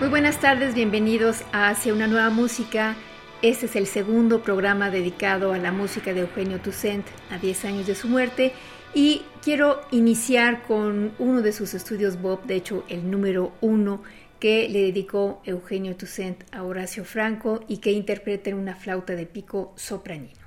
Muy buenas tardes, bienvenidos a Hacia una nueva música. Este es el segundo programa dedicado a la música de Eugenio Toussaint a 10 años de su muerte y quiero iniciar con uno de sus estudios Bob, de hecho el número uno que le dedicó Eugenio Toussaint a Horacio Franco y que interpreta en una flauta de pico sopranino.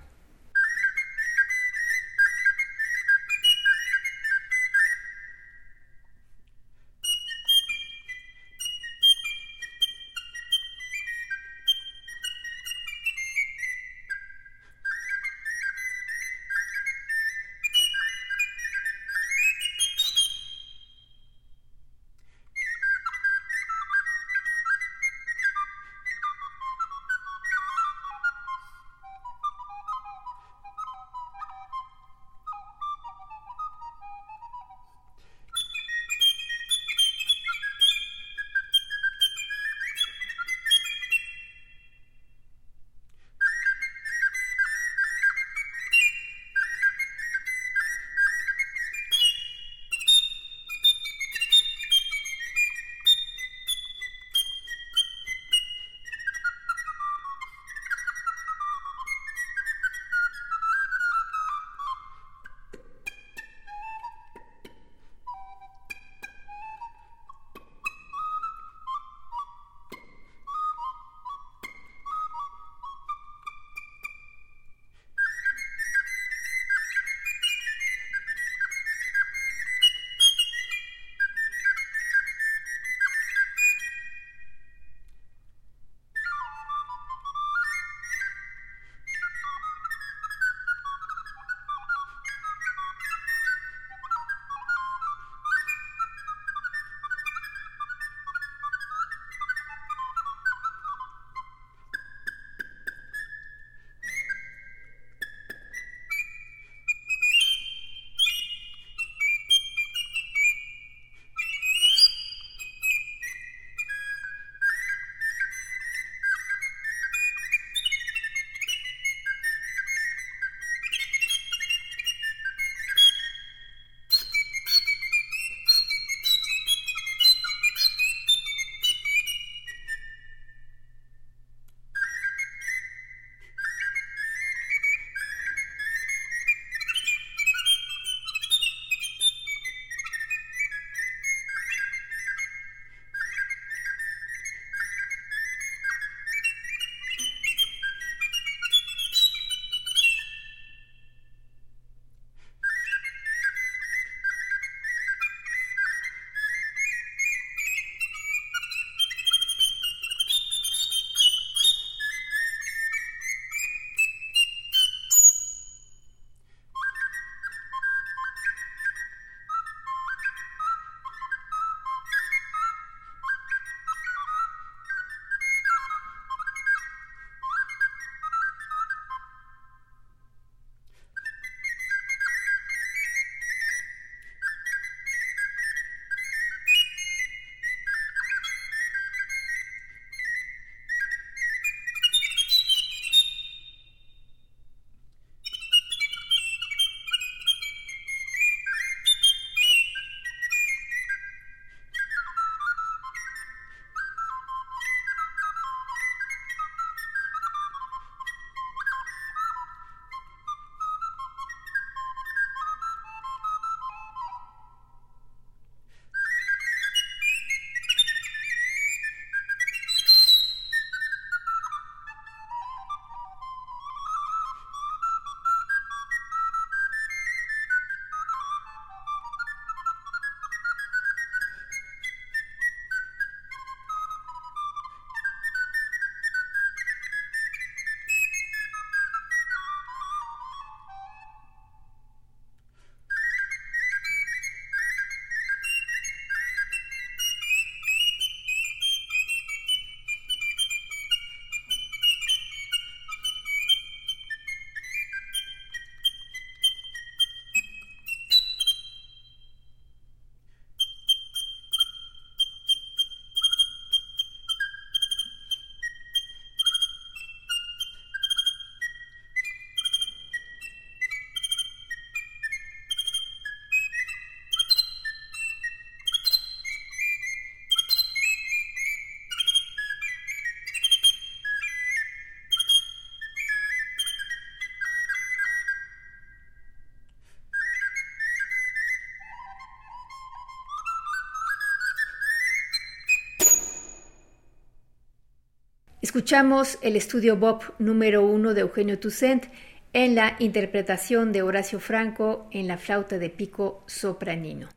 Escuchamos el estudio Bob número uno de Eugenio Toussaint en la interpretación de Horacio Franco en la flauta de pico sopranino.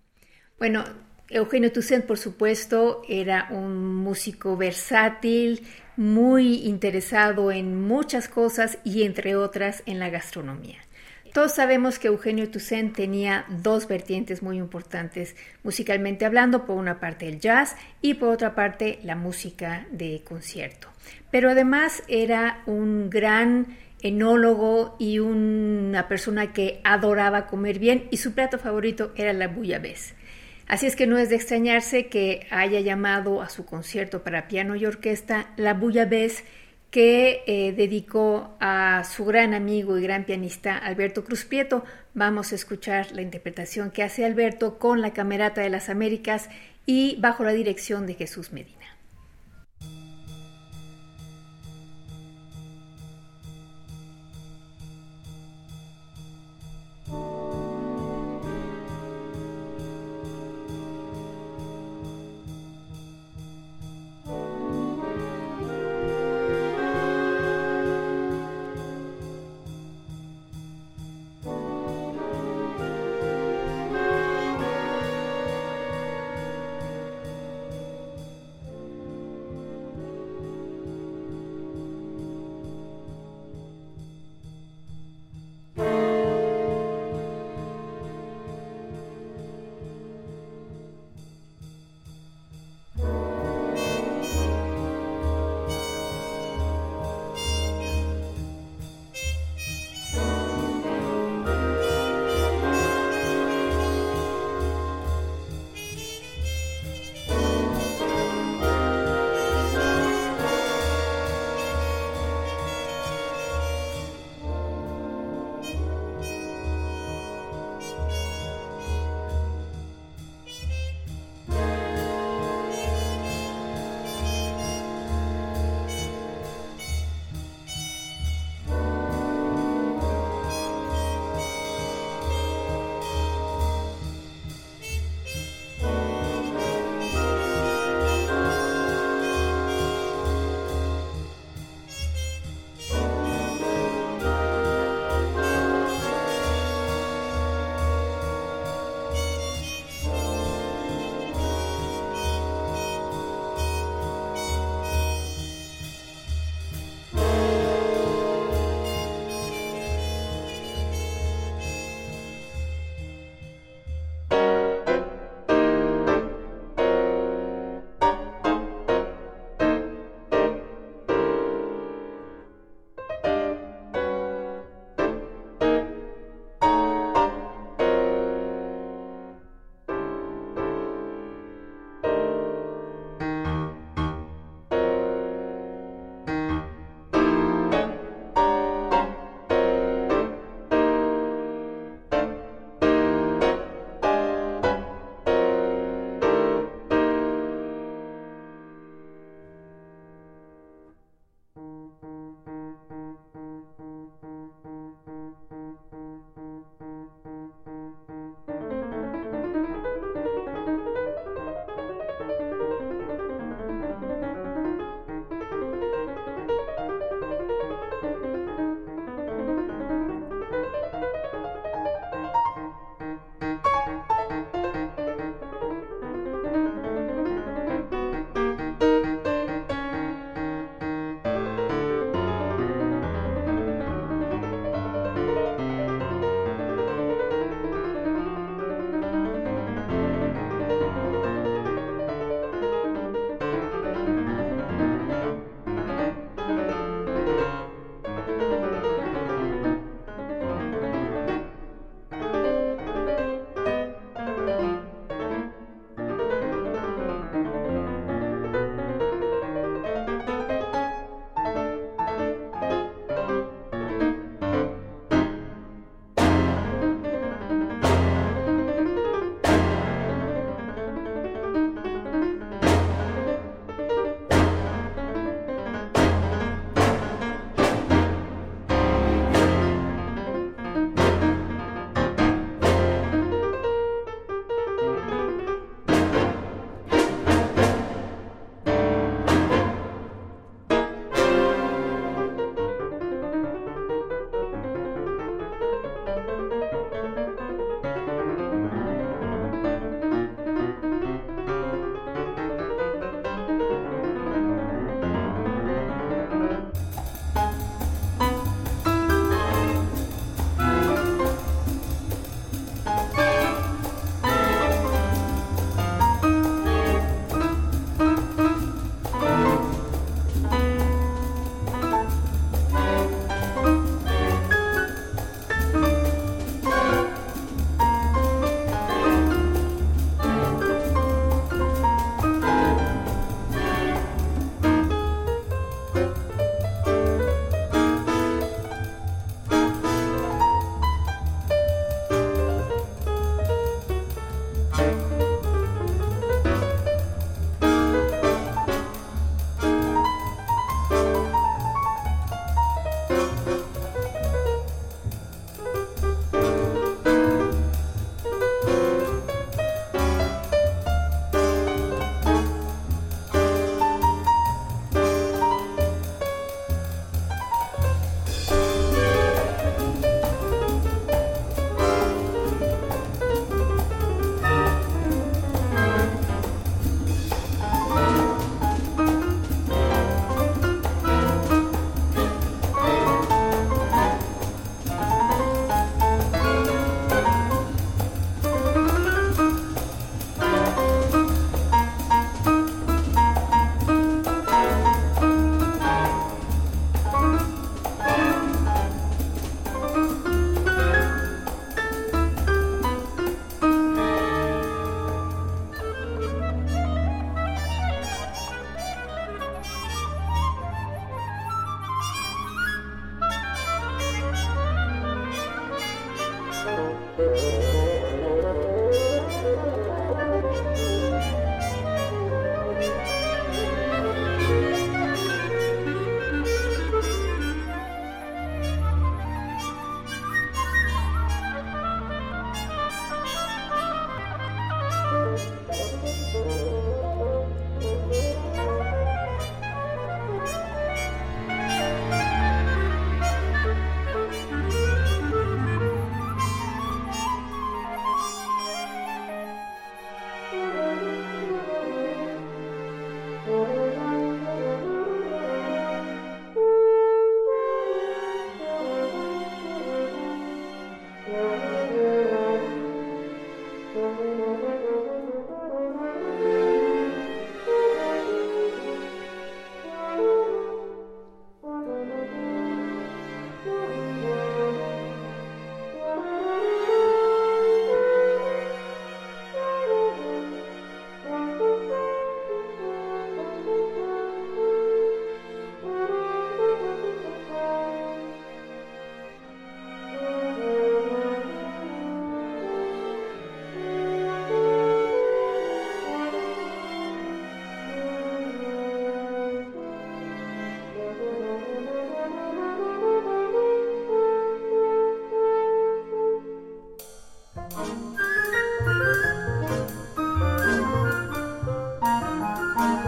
Bueno, Eugenio Toussaint, por supuesto, era un músico versátil, muy interesado en muchas cosas y entre otras en la gastronomía. Todos sabemos que Eugenio Toussaint tenía dos vertientes muy importantes musicalmente hablando, por una parte el jazz y por otra parte la música de concierto. Pero además era un gran enólogo y una persona que adoraba comer bien y su plato favorito era la bouillabaisse. Así es que no es de extrañarse que haya llamado a su concierto para piano y orquesta la Bouillabaisse que eh, dedicó a su gran amigo y gran pianista Alberto Cruz Prieto. Vamos a escuchar la interpretación que hace Alberto con la Camerata de las Américas y bajo la dirección de Jesús Medina.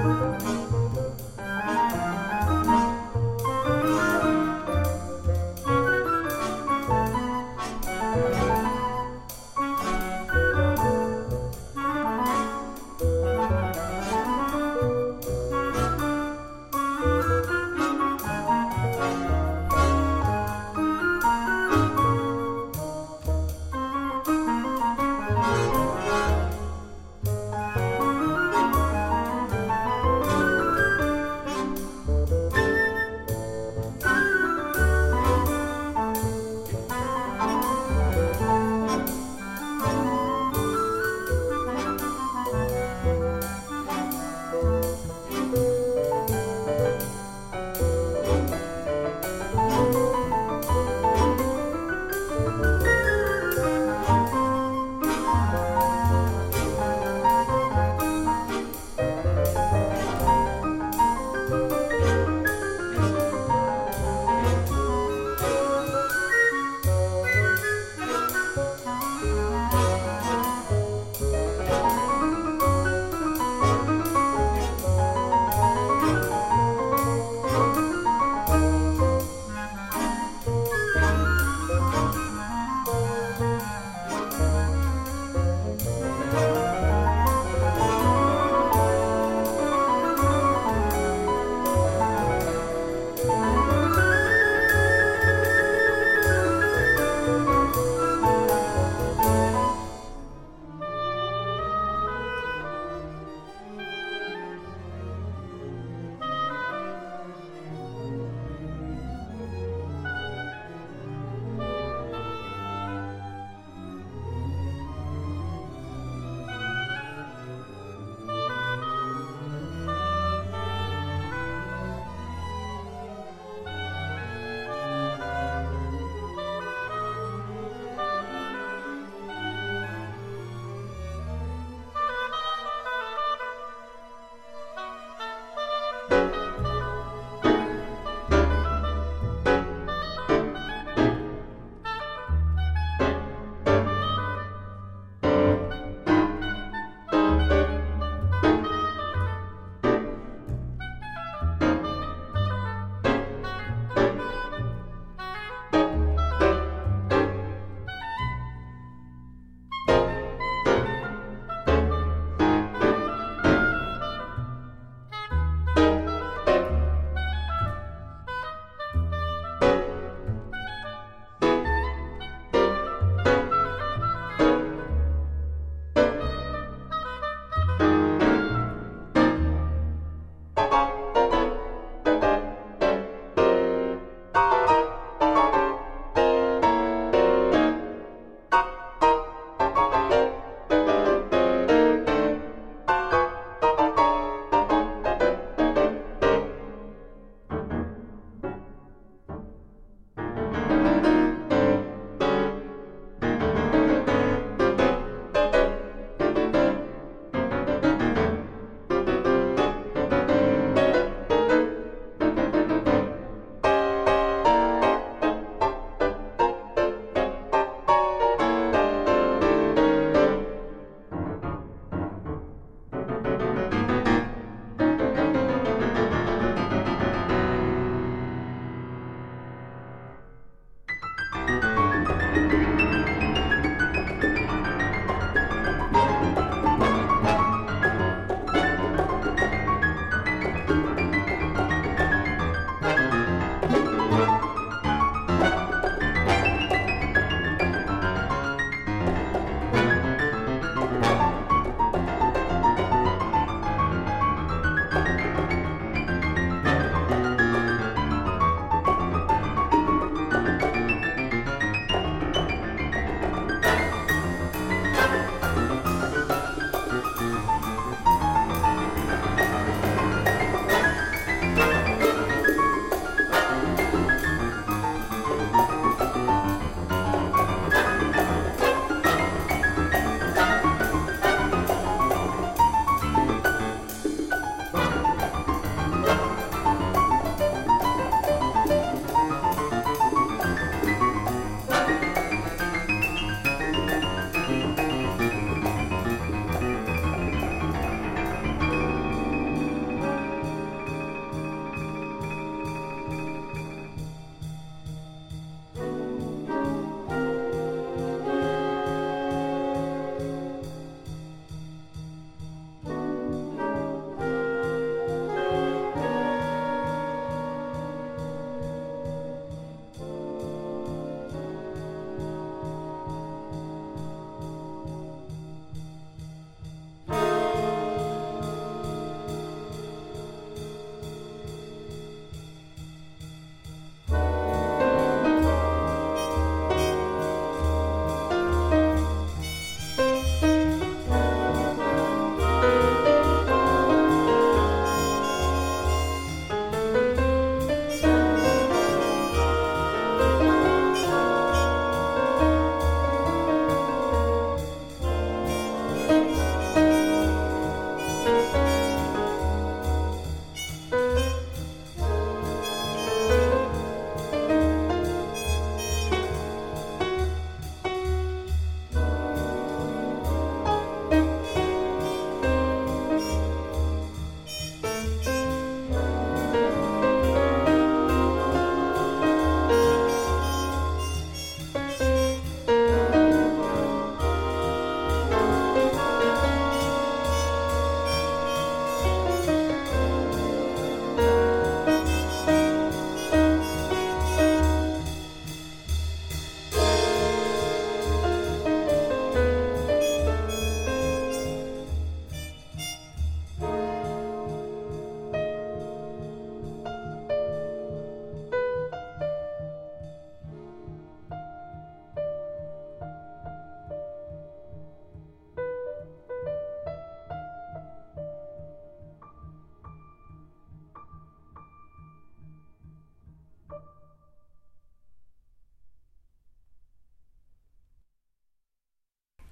Música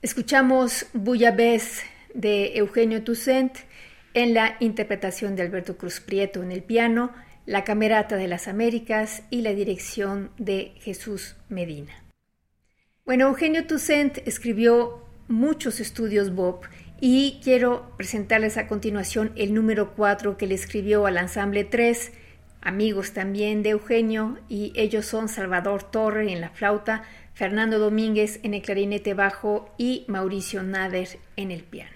Escuchamos Bouillabaisse de Eugenio Toussaint en la interpretación de Alberto Cruz Prieto en el piano, la Camerata de las Américas y la dirección de Jesús Medina. Bueno, Eugenio Toussaint escribió muchos estudios Bob y quiero presentarles a continuación el número 4 que le escribió al ensamble 3, amigos también de Eugenio, y ellos son Salvador Torre en la flauta, Fernando Domínguez en el clarinete bajo y Mauricio Nader en el piano.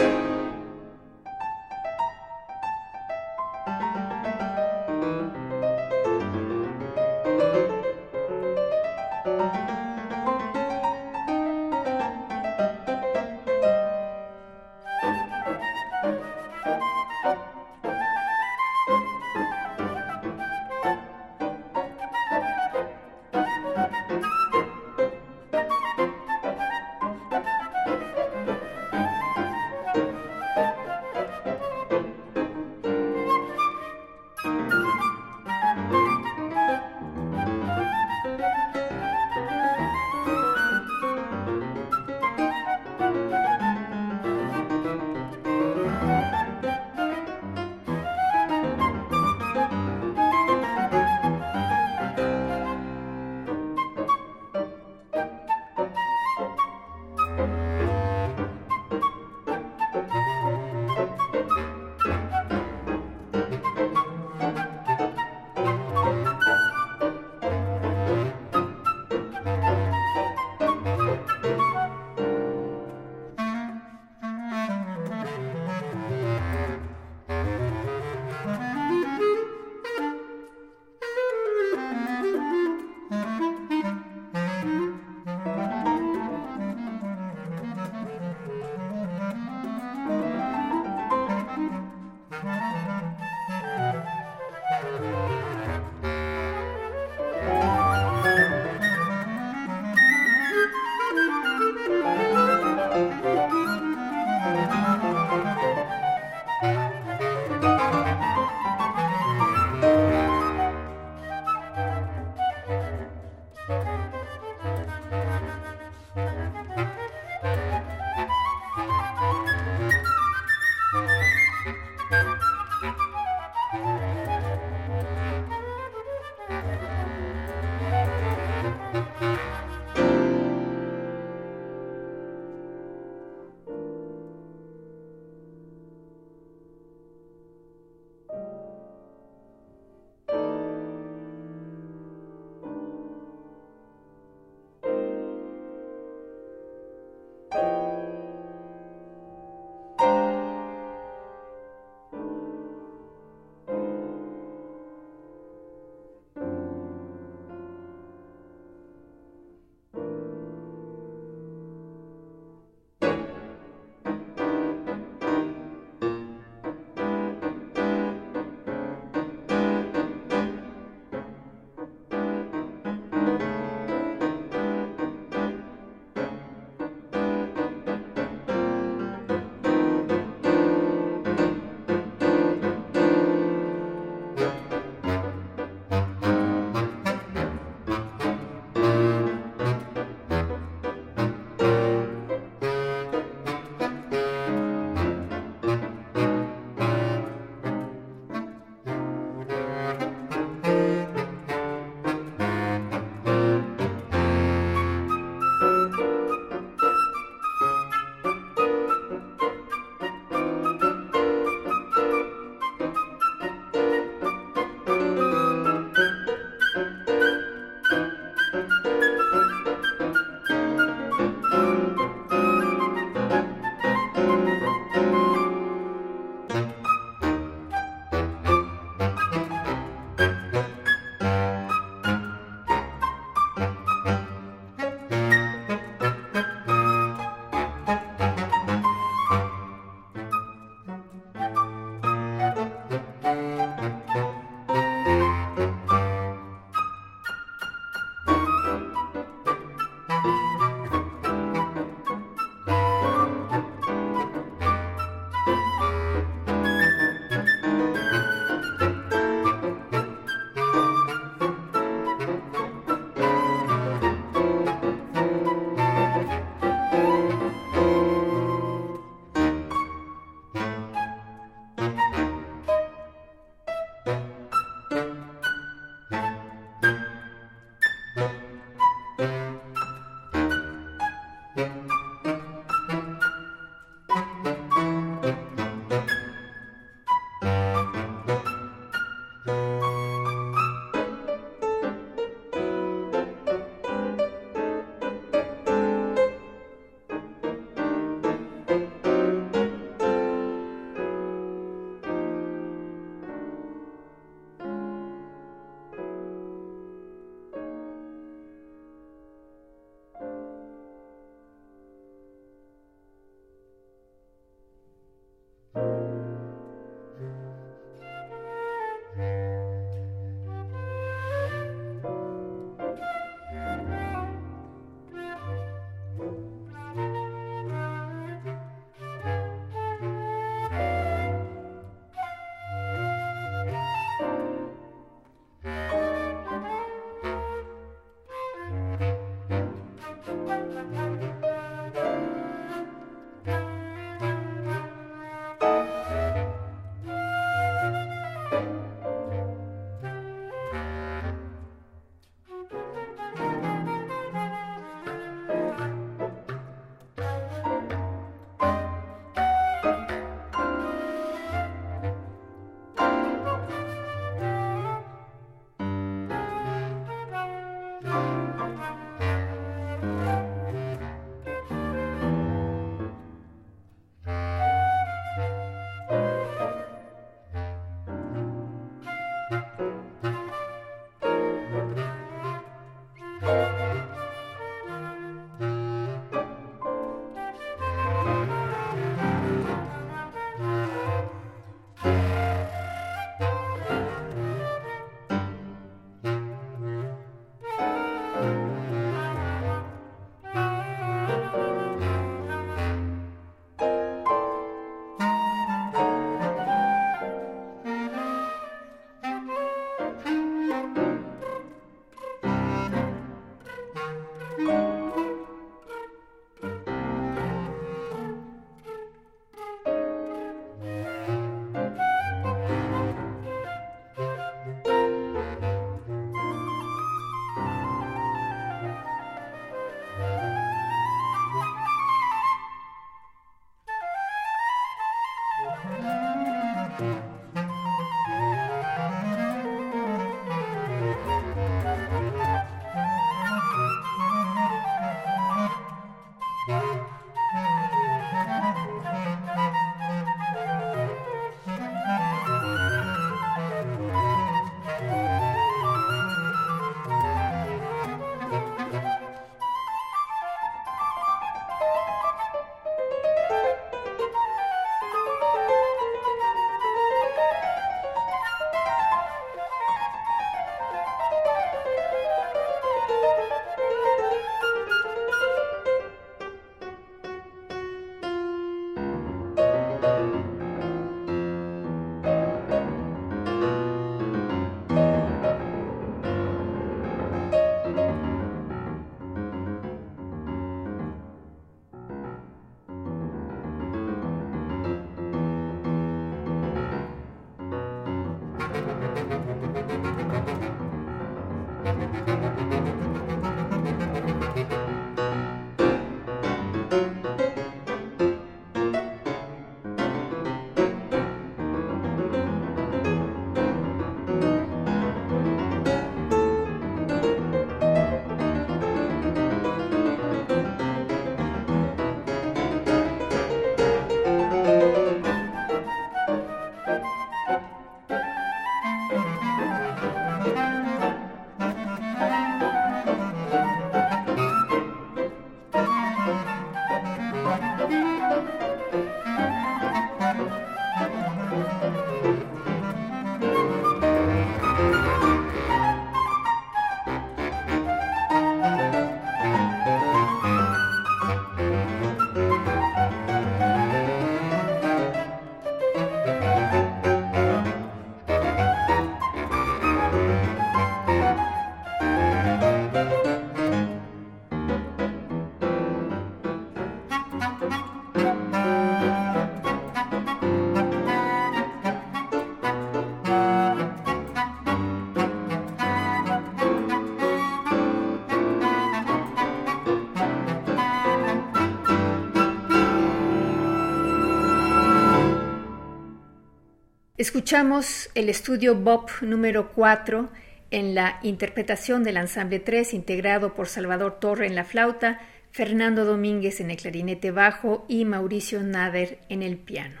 Escuchamos el estudio Bob número 4 en la interpretación del ensamble 3 integrado por Salvador Torre en la flauta, Fernando Domínguez en el clarinete bajo y Mauricio Nader en el piano.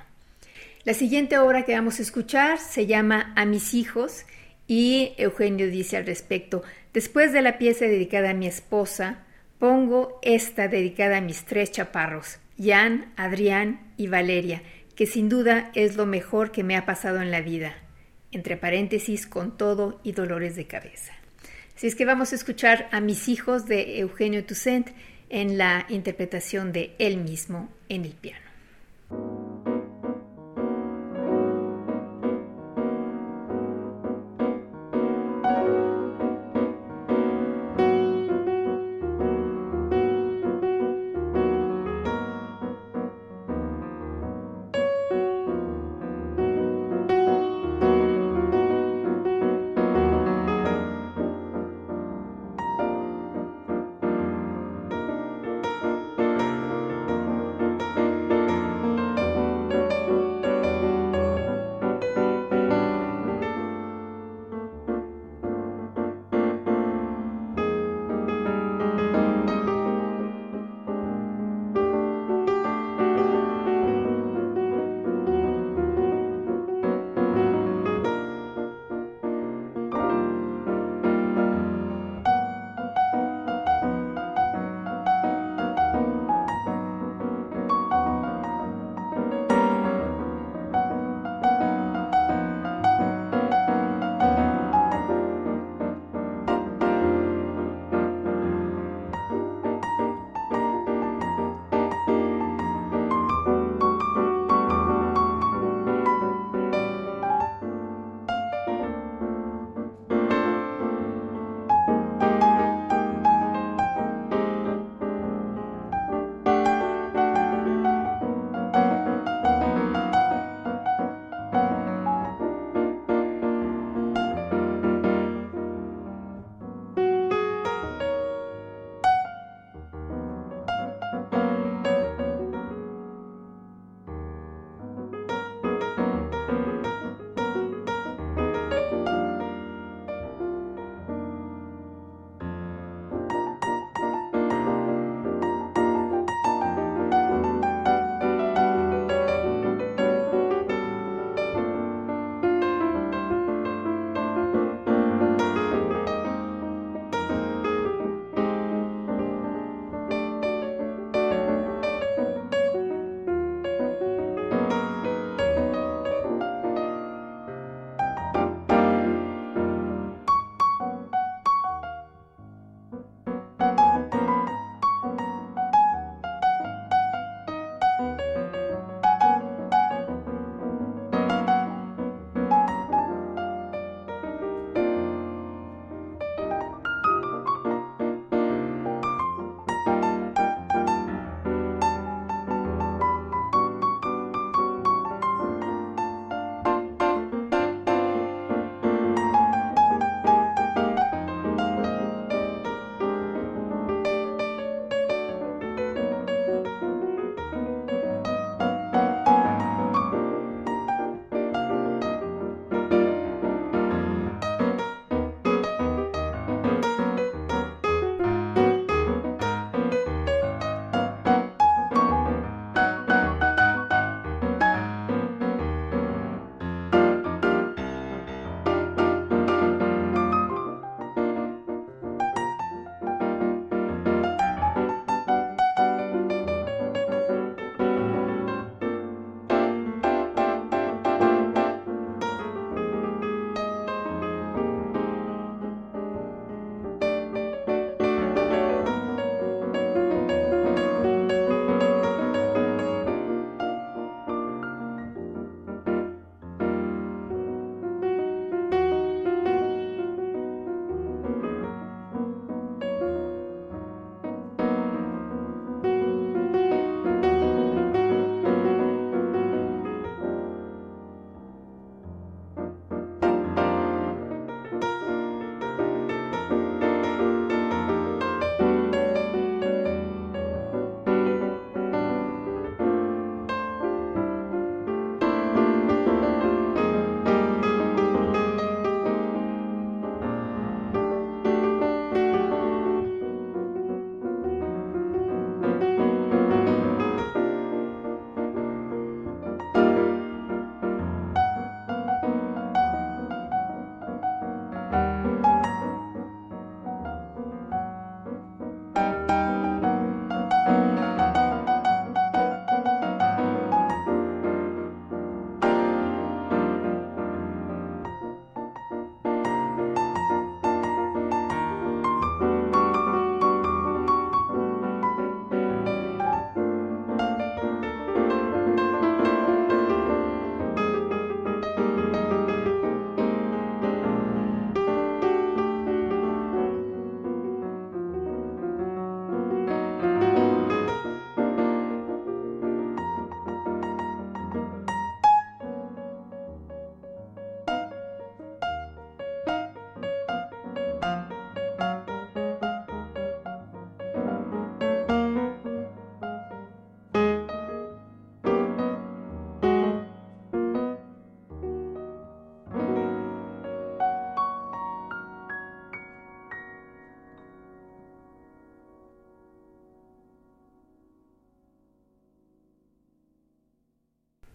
La siguiente obra que vamos a escuchar se llama A mis hijos y Eugenio dice al respecto, después de la pieza dedicada a mi esposa, pongo esta dedicada a mis tres chaparros, Jan, Adrián y Valeria, que sin duda es lo mejor que me ha pasado en la vida, entre paréntesis con todo y dolores de cabeza. Así es que vamos a escuchar a mis hijos de Eugenio Toussaint en la interpretación de él mismo en el piano.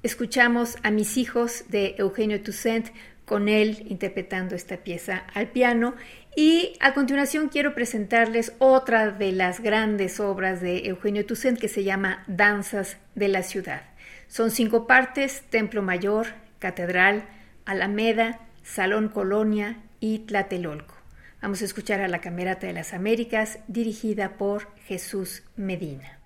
Escuchamos a mis hijos de Eugenio Toussaint con él interpretando esta pieza al piano y a continuación quiero presentarles otra de las grandes obras de Eugenio Toussaint que se llama Danzas de la Ciudad. Son cinco partes, Templo Mayor, Catedral, Alameda, Salón Colonia y Tlatelolco. Vamos a escuchar a la Camerata de las Américas dirigida por Jesús Medina.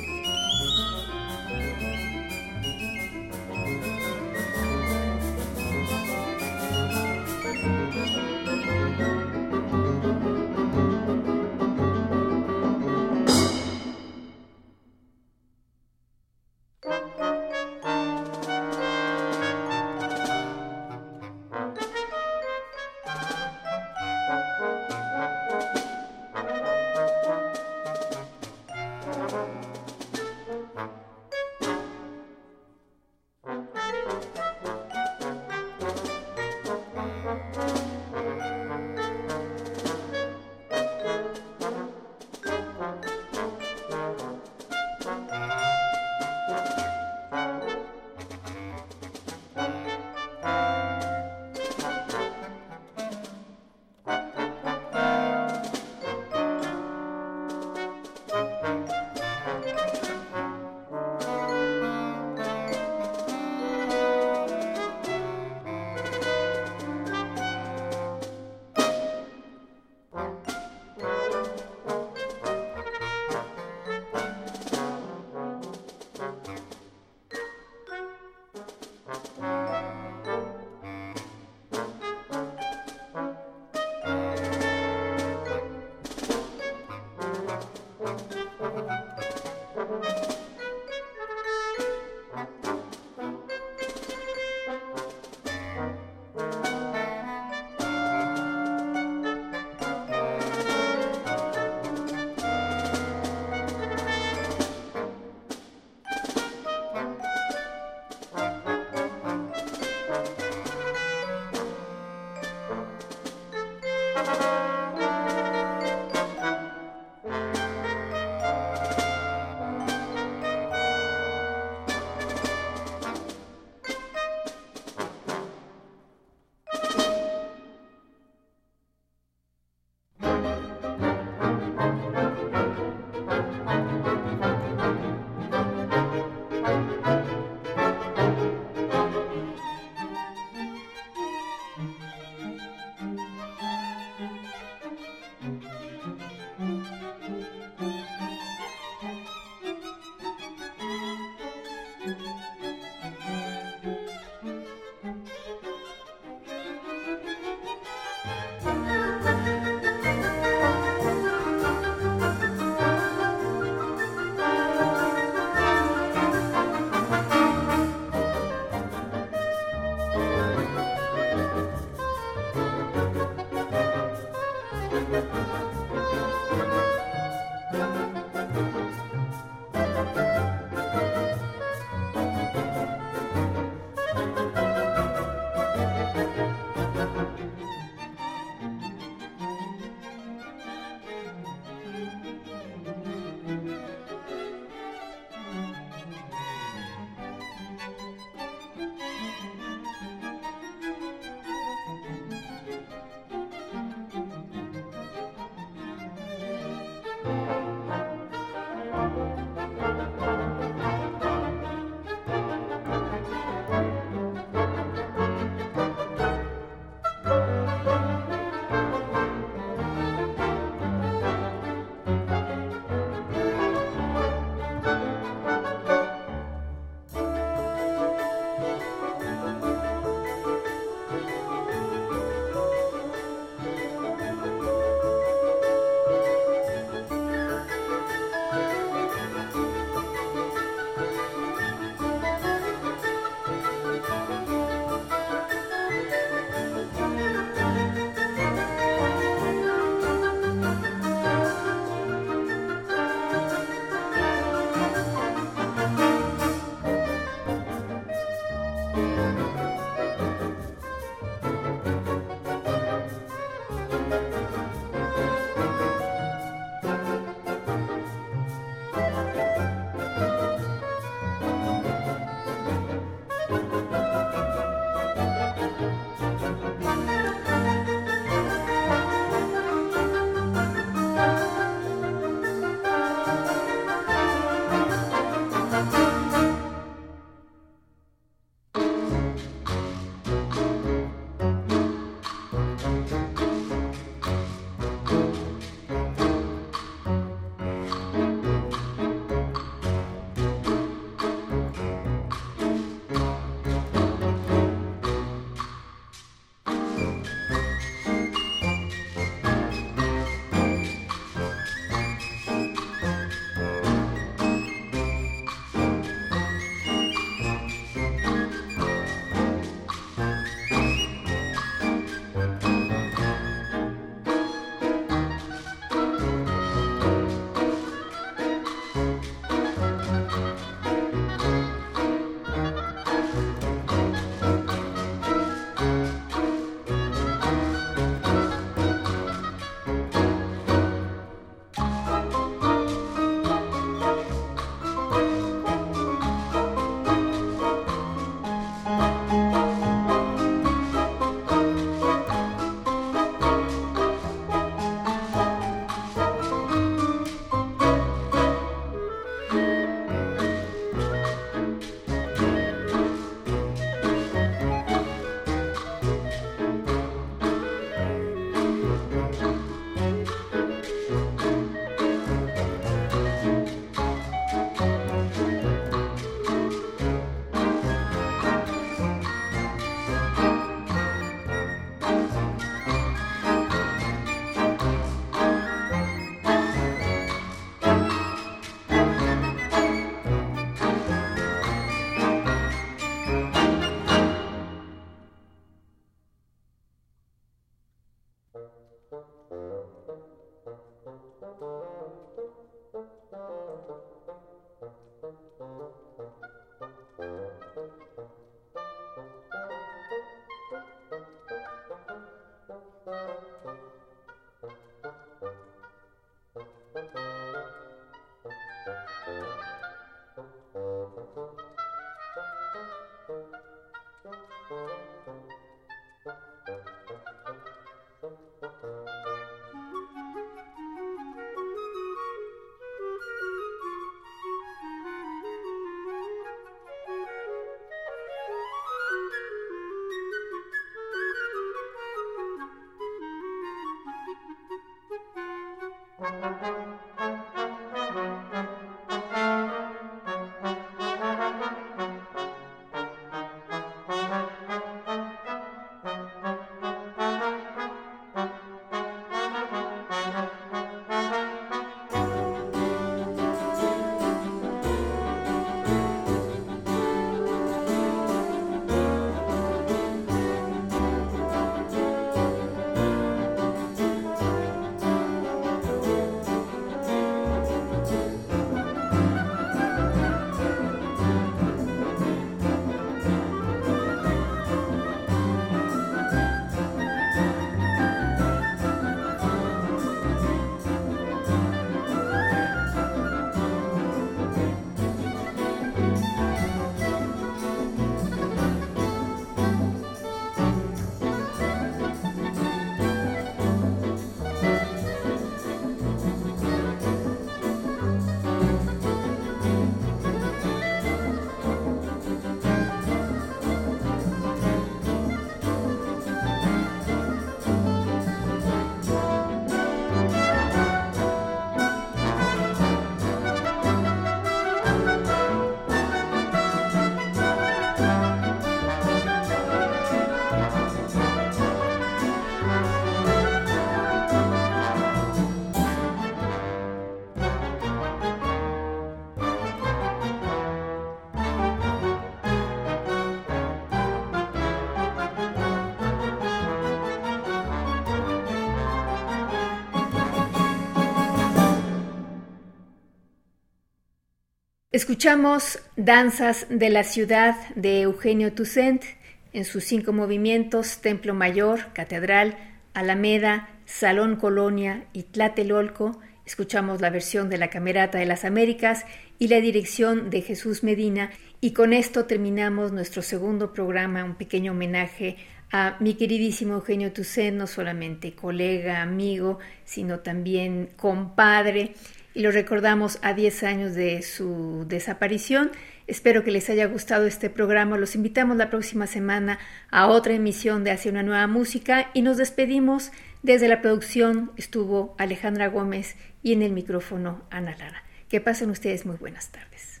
Escuchamos Danzas de la Ciudad de Eugenio Toussaint en sus cinco movimientos, Templo Mayor, Catedral, Alameda, Salón Colonia y Tlatelolco. Escuchamos la versión de la Camerata de las Américas y la dirección de Jesús Medina. Y con esto terminamos nuestro segundo programa, un pequeño homenaje a mi queridísimo Eugenio Toussaint, no solamente colega, amigo, sino también compadre y lo recordamos a 10 años de su desaparición. Espero que les haya gustado este programa. Los invitamos la próxima semana a otra emisión de Hacia una nueva música y nos despedimos. Desde la producción estuvo Alejandra Gómez y en el micrófono Ana Lara. Que pasen ustedes muy buenas tardes.